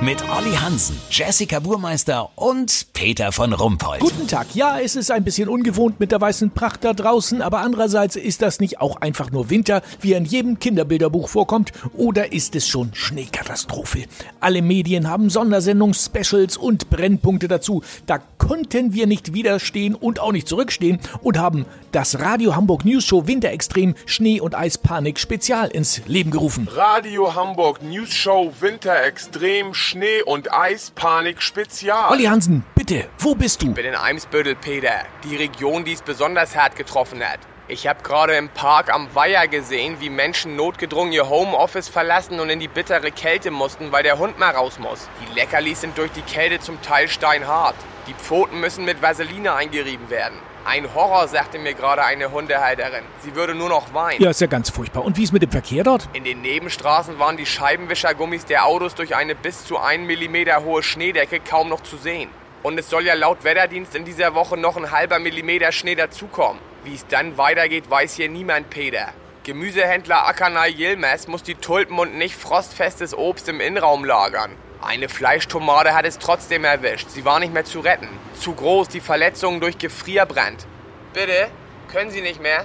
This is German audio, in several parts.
Mit Olli Hansen, Jessica Burmeister und Peter von Rumpold. Guten Tag. Ja, es ist ein bisschen ungewohnt mit der weißen Pracht da draußen, aber andererseits ist das nicht auch einfach nur Winter, wie in jedem Kinderbilderbuch vorkommt, oder ist es schon Schneekatastrophe? Alle Medien haben Sondersendungen, Specials und Brennpunkte dazu. Da konnten wir nicht widerstehen und auch nicht zurückstehen und haben das Radio Hamburg News Show Winterextrem Schnee und Eispanik Spezial ins Leben gerufen. Radio Hamburg News Show Winterextrem Schnee und Eispanik Spezial. Olli Hansen, bitte, wo bist du? Ich bin in Eimsbüttel, Peter. Die Region, die es besonders hart getroffen hat. Ich habe gerade im Park am Weiher gesehen, wie Menschen notgedrungen ihr Homeoffice verlassen und in die bittere Kälte mussten, weil der Hund mal raus muss. Die Leckerlis sind durch die Kälte zum Teil steinhart. Die Pfoten müssen mit Vaseline eingerieben werden. Ein Horror, sagte mir gerade eine Hundehalterin. Sie würde nur noch weinen. Ja, ist ja ganz furchtbar. Und wie ist mit dem Verkehr dort? In den Nebenstraßen waren die Scheibenwischergummis der Autos durch eine bis zu 1 mm hohe Schneedecke kaum noch zu sehen. Und es soll ja laut Wetterdienst in dieser Woche noch ein halber Millimeter Schnee dazukommen. Wie es dann weitergeht, weiß hier niemand, Peter. Gemüsehändler Akanai Yilmaz muss die Tulpen und nicht frostfestes Obst im Innenraum lagern. Eine Fleischtomate hat es trotzdem erwischt. Sie war nicht mehr zu retten. Zu groß, die Verletzungen durch Gefrierbrand. Bitte? Können Sie nicht mehr?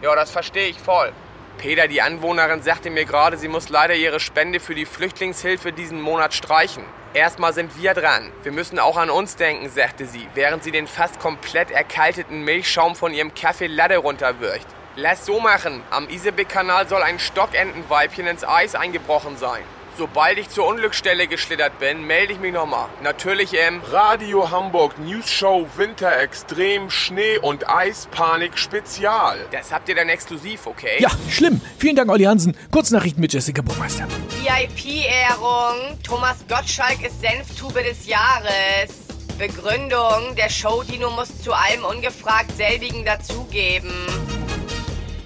Ja, das verstehe ich voll. Peter, die Anwohnerin, sagte mir gerade, sie muss leider ihre Spende für die Flüchtlingshilfe diesen Monat streichen. Erstmal sind wir dran. Wir müssen auch an uns denken, sagte sie, während sie den fast komplett erkalteten Milchschaum von ihrem Kaffee Latte runterwürcht. Lass so machen. Am Isebek-Kanal soll ein Stockentenweibchen ins Eis eingebrochen sein. Sobald ich zur Unglücksstelle geschlittert bin, melde ich mich nochmal. Natürlich im Radio Hamburg News Show Winterextrem Schnee und Eispanik Spezial. Das habt ihr dann exklusiv, okay? Ja, schlimm. Vielen Dank, Olli Hansen. Kurznachrichten mit Jessica Burmeister. VIP-Ehrung. Thomas Gottschalk ist Senftube des Jahres. Begründung, der Show-Dino muss zu allem ungefragt selbigen dazugeben.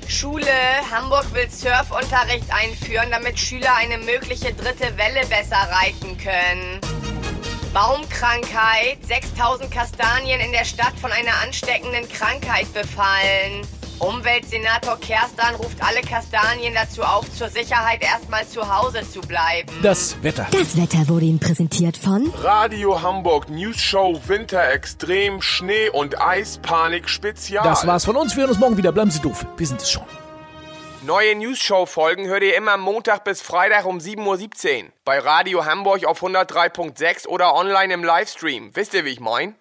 Schule, Hamburg will Surfunterricht einführen, damit Schüler eine mögliche dritte Welle besser reiten können. Baumkrankheit, 6000 Kastanien in der Stadt von einer ansteckenden Krankheit befallen. Umweltsenator Kerstan ruft alle Kastanien dazu auf, zur Sicherheit erstmal zu Hause zu bleiben. Das Wetter. Das Wetter wurde Ihnen präsentiert von Radio Hamburg News Show Winterextrem Schnee und Eispanik Spezial. Das war's von uns. Wir hören uns morgen wieder. Bleiben Sie doof. Wir sind es schon. Neue News-Show-Folgen hört ihr immer Montag bis Freitag um 7.17 Uhr. Bei Radio Hamburg auf 103.6 oder online im Livestream. Wisst ihr, wie ich mein?